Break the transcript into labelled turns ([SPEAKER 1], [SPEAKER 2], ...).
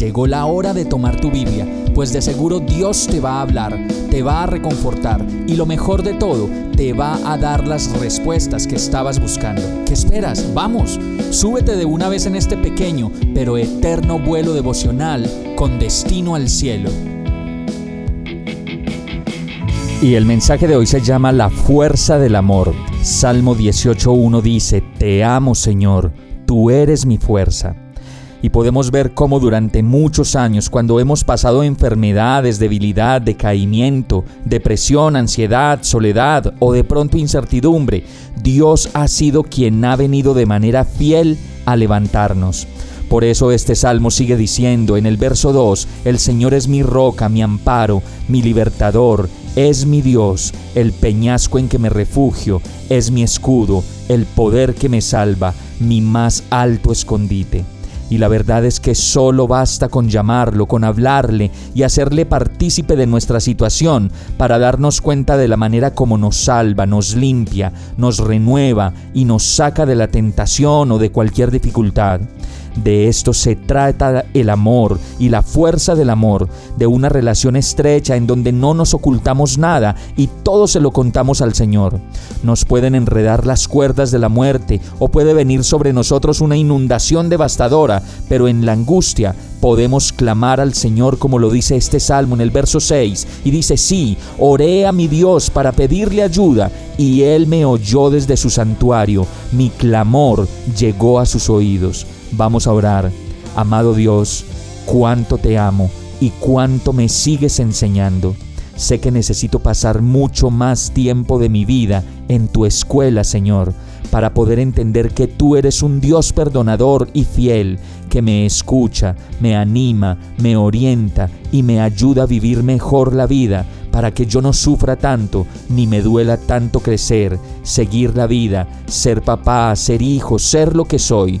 [SPEAKER 1] Llegó la hora de tomar tu Biblia, pues de seguro Dios te va a hablar, te va a reconfortar y lo mejor de todo, te va a dar las respuestas que estabas buscando. ¿Qué esperas? Vamos, súbete de una vez en este pequeño pero eterno vuelo devocional con destino al cielo. Y el mensaje de hoy se llama La fuerza del amor. Salmo 18.1 dice, Te amo Señor, tú eres mi fuerza y podemos ver cómo durante muchos años, cuando hemos pasado enfermedades, debilidad, decaimiento, depresión, ansiedad, soledad o de pronto incertidumbre, Dios ha sido quien ha venido de manera fiel a levantarnos. Por eso este salmo sigue diciendo en el verso 2, El Señor es mi roca, mi amparo, mi libertador, es mi Dios, el peñasco en que me refugio, es mi escudo, el poder que me salva, mi más alto escondite. Y la verdad es que solo basta con llamarlo, con hablarle y hacerle partícipe de nuestra situación para darnos cuenta de la manera como nos salva, nos limpia, nos renueva y nos saca de la tentación o de cualquier dificultad. De esto se trata el amor y la fuerza del amor, de una relación estrecha en donde no nos ocultamos nada y todo se lo contamos al Señor. Nos pueden enredar las cuerdas de la muerte o puede venir sobre nosotros una inundación devastadora, pero en la angustia podemos clamar al Señor como lo dice este salmo en el verso 6 y dice, sí, oré a mi Dios para pedirle ayuda y Él me oyó desde su santuario, mi clamor llegó a sus oídos. Vamos a orar. Amado Dios, cuánto te amo y cuánto me sigues enseñando. Sé que necesito pasar mucho más tiempo de mi vida en tu escuela, Señor, para poder entender que tú eres un Dios perdonador y fiel, que me escucha, me anima, me orienta y me ayuda a vivir mejor la vida, para que yo no sufra tanto, ni me duela tanto crecer, seguir la vida, ser papá, ser hijo, ser lo que soy.